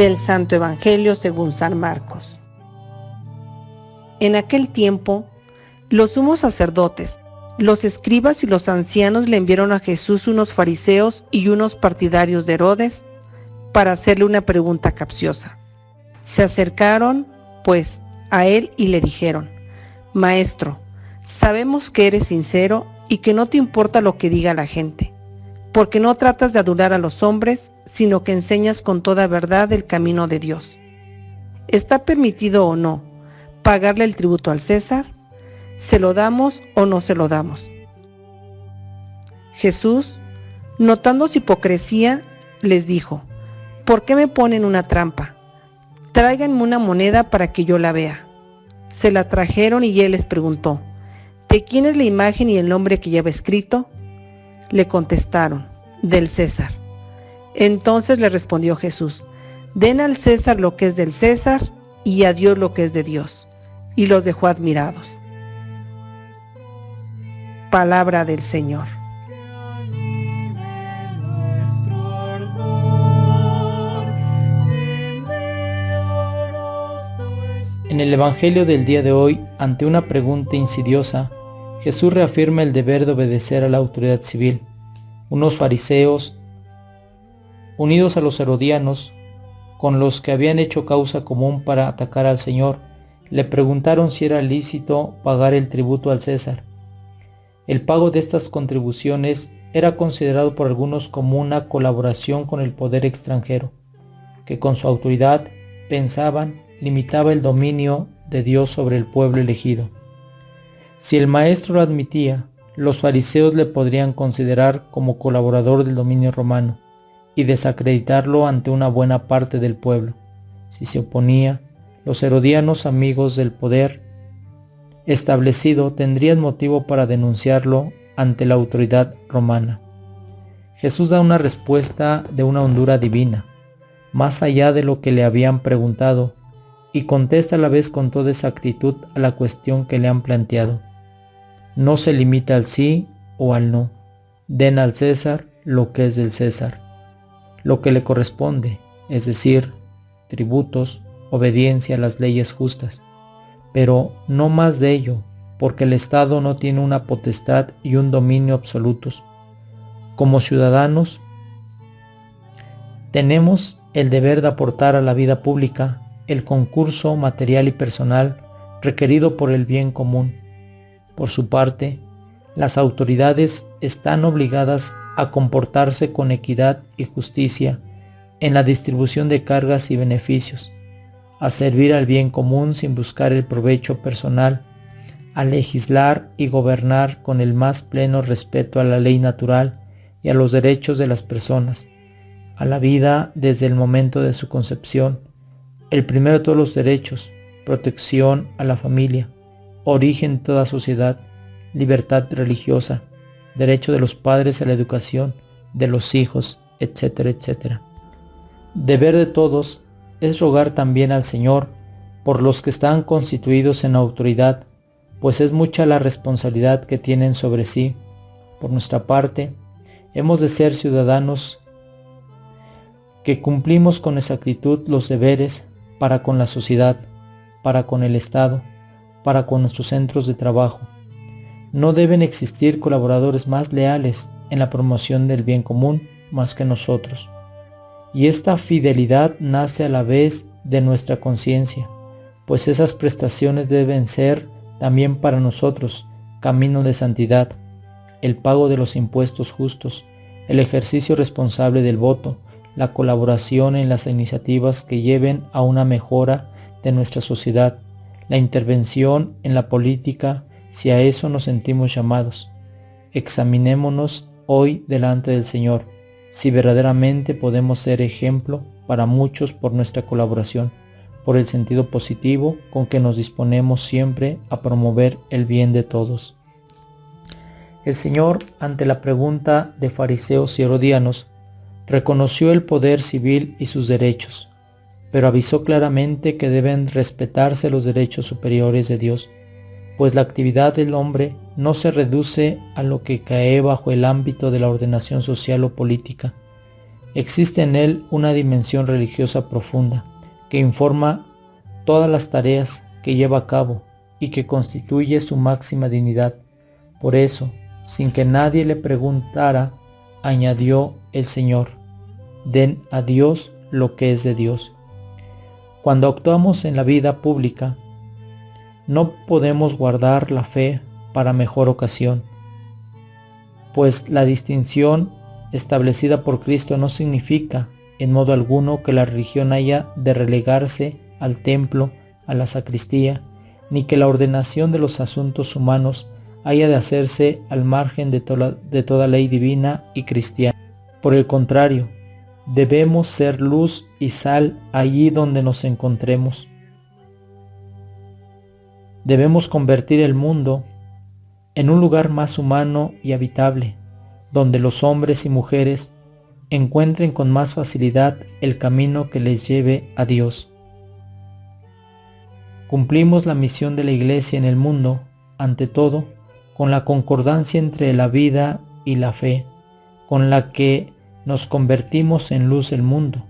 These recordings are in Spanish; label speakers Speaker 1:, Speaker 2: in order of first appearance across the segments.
Speaker 1: Del Santo Evangelio según San Marcos. En aquel tiempo, los sumos sacerdotes, los escribas y los ancianos le enviaron a Jesús unos fariseos y unos partidarios de Herodes para hacerle una pregunta capciosa. Se acercaron, pues, a él y le dijeron, Maestro, sabemos que eres sincero y que no te importa lo que diga la gente, porque no tratas de adular a los hombres, sino que enseñas con toda verdad el camino de Dios. ¿Está permitido o no pagarle el tributo al César? ¿Se lo damos o no se lo damos? Jesús, notando su hipocresía, les dijo, ¿por qué me ponen una trampa? Tráiganme una moneda para que yo la vea. Se la trajeron y él les preguntó, ¿de quién es la imagen y el nombre que lleva escrito? Le contestaron, del César. Entonces le respondió Jesús, den al César lo que es del César y a Dios lo que es de Dios. Y los dejó admirados. Palabra del Señor.
Speaker 2: En el Evangelio del día de hoy, ante una pregunta insidiosa, Jesús reafirma el deber de obedecer a la autoridad civil. Unos fariseos, unidos a los herodianos, con los que habían hecho causa común para atacar al Señor, le preguntaron si era lícito pagar el tributo al César. El pago de estas contribuciones era considerado por algunos como una colaboración con el poder extranjero, que con su autoridad pensaban limitaba el dominio de Dios sobre el pueblo elegido. Si el maestro lo admitía, los fariseos le podrían considerar como colaborador del dominio romano y desacreditarlo ante una buena parte del pueblo. Si se oponía, los herodianos amigos del poder establecido tendrían motivo para denunciarlo ante la autoridad romana. Jesús da una respuesta de una hondura divina, más allá de lo que le habían preguntado y contesta a la vez con toda exactitud a la cuestión que le han planteado. No se limita al sí o al no. Den al César lo que es del César, lo que le corresponde, es decir, tributos, obediencia a las leyes justas, pero no más de ello, porque el Estado no tiene una potestad y un dominio absolutos. Como ciudadanos, tenemos el deber de aportar a la vida pública el concurso material y personal requerido por el bien común. Por su parte, las autoridades están obligadas a comportarse con equidad y justicia en la distribución de cargas y beneficios, a servir al bien común sin buscar el provecho personal, a legislar y gobernar con el más pleno respeto a la ley natural y a los derechos de las personas, a la vida desde el momento de su concepción, el primero de todos los derechos, protección a la familia, origen toda sociedad, libertad religiosa, derecho de los padres a la educación, de los hijos, etcétera, etcétera. Deber de todos es rogar también al Señor por los que están constituidos en autoridad, pues es mucha la responsabilidad que tienen sobre sí. Por nuestra parte, hemos de ser ciudadanos que cumplimos con exactitud los deberes para con la sociedad, para con el Estado, para con nuestros centros de trabajo. No deben existir colaboradores más leales en la promoción del bien común más que nosotros. Y esta fidelidad nace a la vez de nuestra conciencia, pues esas prestaciones deben ser también para nosotros camino de santidad, el pago de los impuestos justos, el ejercicio responsable del voto, la colaboración en las iniciativas que lleven a una mejora de nuestra sociedad, la intervención en la política si a eso nos sentimos llamados. Examinémonos hoy delante del Señor, si verdaderamente podemos ser ejemplo para muchos por nuestra colaboración, por el sentido positivo con que nos disponemos siempre a promover el bien de todos. El Señor, ante la pregunta de fariseos y herodianos, reconoció el poder civil y sus derechos, pero avisó claramente que deben respetarse los derechos superiores de Dios, pues la actividad del hombre no se reduce a lo que cae bajo el ámbito de la ordenación social o política, Existe en él una dimensión religiosa profunda que informa todas las tareas que lleva a cabo y que constituye su máxima dignidad. Por eso, sin que nadie le preguntara, añadió el Señor, den a Dios lo que es de Dios. Cuando actuamos en la vida pública, no podemos guardar la fe para mejor ocasión, pues la distinción establecida por Cristo no significa en modo alguno que la religión haya de relegarse al templo, a la sacristía, ni que la ordenación de los asuntos humanos haya de hacerse al margen de, de toda ley divina y cristiana. Por el contrario, debemos ser luz y sal allí donde nos encontremos. Debemos convertir el mundo en un lugar más humano y habitable, donde los hombres y mujeres encuentren con más facilidad el camino que les lleve a Dios. Cumplimos la misión de la Iglesia en el mundo, ante todo, con la concordancia entre la vida y la fe, con la que nos convertimos en luz del mundo,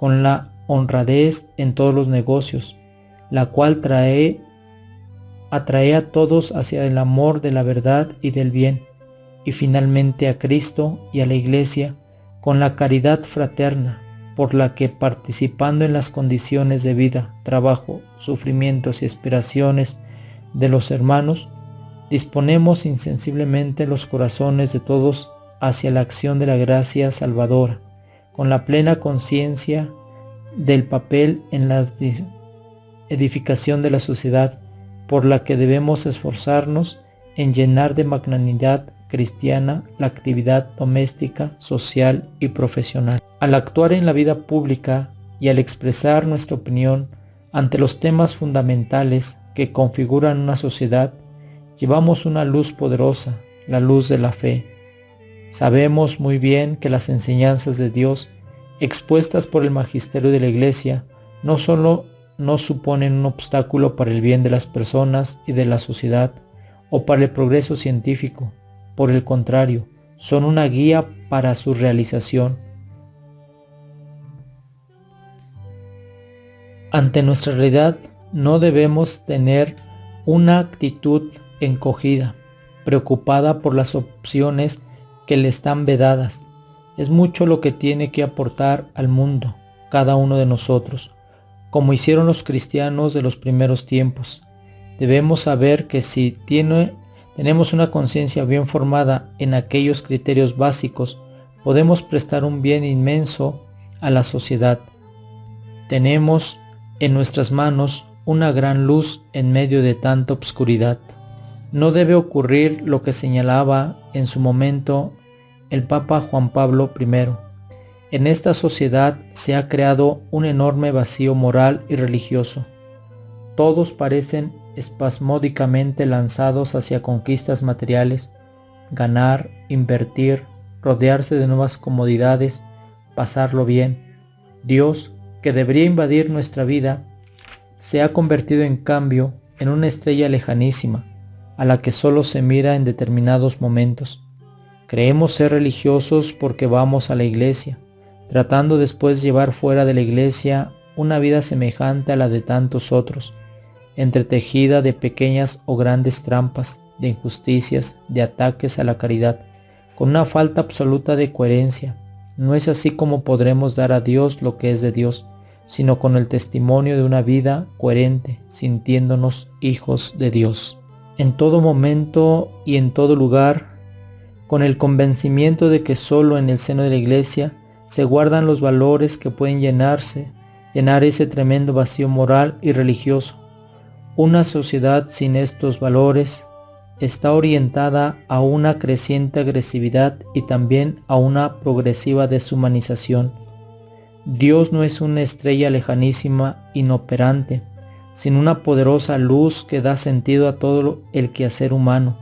Speaker 2: con la honradez en todos los negocios, la cual trae, atrae a todos hacia el amor de la verdad y del bien, y finalmente a Cristo y a la Iglesia con la caridad fraterna, por la que participando en las condiciones de vida, trabajo, sufrimientos y aspiraciones de los hermanos, disponemos insensiblemente los corazones de todos hacia la acción de la gracia salvadora, con la plena conciencia del papel en la edificación de la sociedad, por la que debemos esforzarnos en llenar de magnanimidad cristiana la actividad doméstica, social y profesional. Al actuar en la vida pública y al expresar nuestra opinión ante los temas fundamentales que configuran una sociedad, llevamos una luz poderosa, la luz de la fe. Sabemos muy bien que las enseñanzas de Dios expuestas por el magisterio de la Iglesia no solo no suponen un obstáculo para el bien de las personas y de la sociedad o para el progreso científico, por el contrario, son una guía para su realización. Ante nuestra realidad no debemos tener una actitud encogida, preocupada por las opciones que le están vedadas. Es mucho lo que tiene que aportar al mundo cada uno de nosotros, como hicieron los cristianos de los primeros tiempos. Debemos saber que si tiene tenemos una conciencia bien formada en aquellos criterios básicos, podemos prestar un bien inmenso a la sociedad. Tenemos en nuestras manos una gran luz en medio de tanta obscuridad. No debe ocurrir lo que señalaba en su momento el Papa Juan Pablo I. En esta sociedad se ha creado un enorme vacío moral y religioso. Todos parecen espasmódicamente lanzados hacia conquistas materiales, ganar, invertir, rodearse de nuevas comodidades, pasarlo bien. Dios, que debería invadir nuestra vida, se ha convertido en cambio en una estrella lejanísima, a la que solo se mira en determinados momentos. Creemos ser religiosos porque vamos a la iglesia, tratando después llevar fuera de la iglesia una vida semejante a la de tantos otros, entretejida de pequeñas o grandes trampas, de injusticias, de ataques a la caridad, con una falta absoluta de coherencia. No es así como podremos dar a Dios lo que es de Dios, sino con el testimonio de una vida coherente, sintiéndonos hijos de Dios. En todo momento y en todo lugar, con el convencimiento de que solo en el seno de la iglesia se guardan los valores que pueden llenarse, llenar ese tremendo vacío moral y religioso una sociedad sin estos valores está orientada a una creciente agresividad y también a una progresiva deshumanización. Dios no es una estrella lejanísima, inoperante, sino una poderosa luz que da sentido a todo el quehacer humano.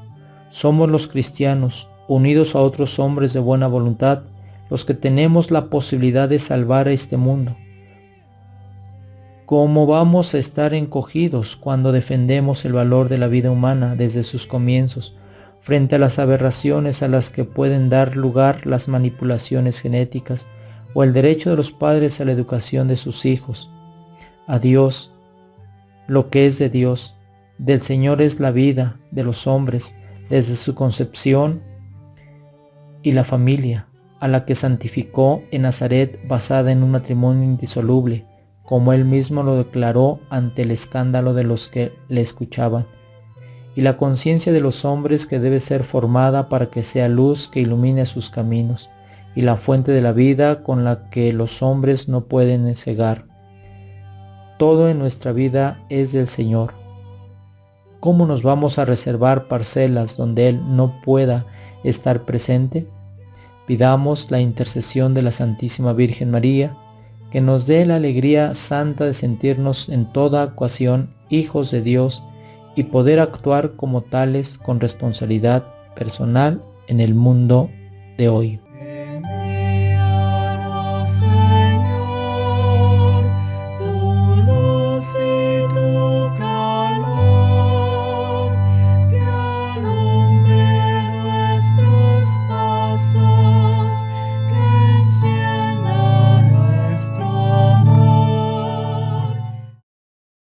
Speaker 2: Somos los cristianos, unidos a otros hombres de buena voluntad, los que tenemos la posibilidad de salvar a este mundo. ¿Cómo vamos a estar encogidos cuando defendemos el valor de la vida humana desde sus comienzos frente a las aberraciones a las que pueden dar lugar las manipulaciones genéticas o el derecho de los padres a la educación de sus hijos. A Dios, lo que es de Dios, del Señor es la vida de los hombres desde su concepción y la familia, a la que santificó en Nazaret basada en un matrimonio indisoluble, como él mismo lo declaró ante el escándalo de los que le escuchaban, y la conciencia de los hombres que debe ser formada para que sea luz que ilumine sus caminos, y la fuente de la vida con la que los hombres no pueden cegar. Todo en nuestra vida es del Señor. ¿Cómo nos vamos a reservar parcelas donde Él no pueda estar presente? Pidamos la intercesión de la Santísima Virgen María, que nos dé la alegría santa de sentirnos en toda ocasión hijos de Dios y poder actuar como tales con responsabilidad personal en el mundo de hoy.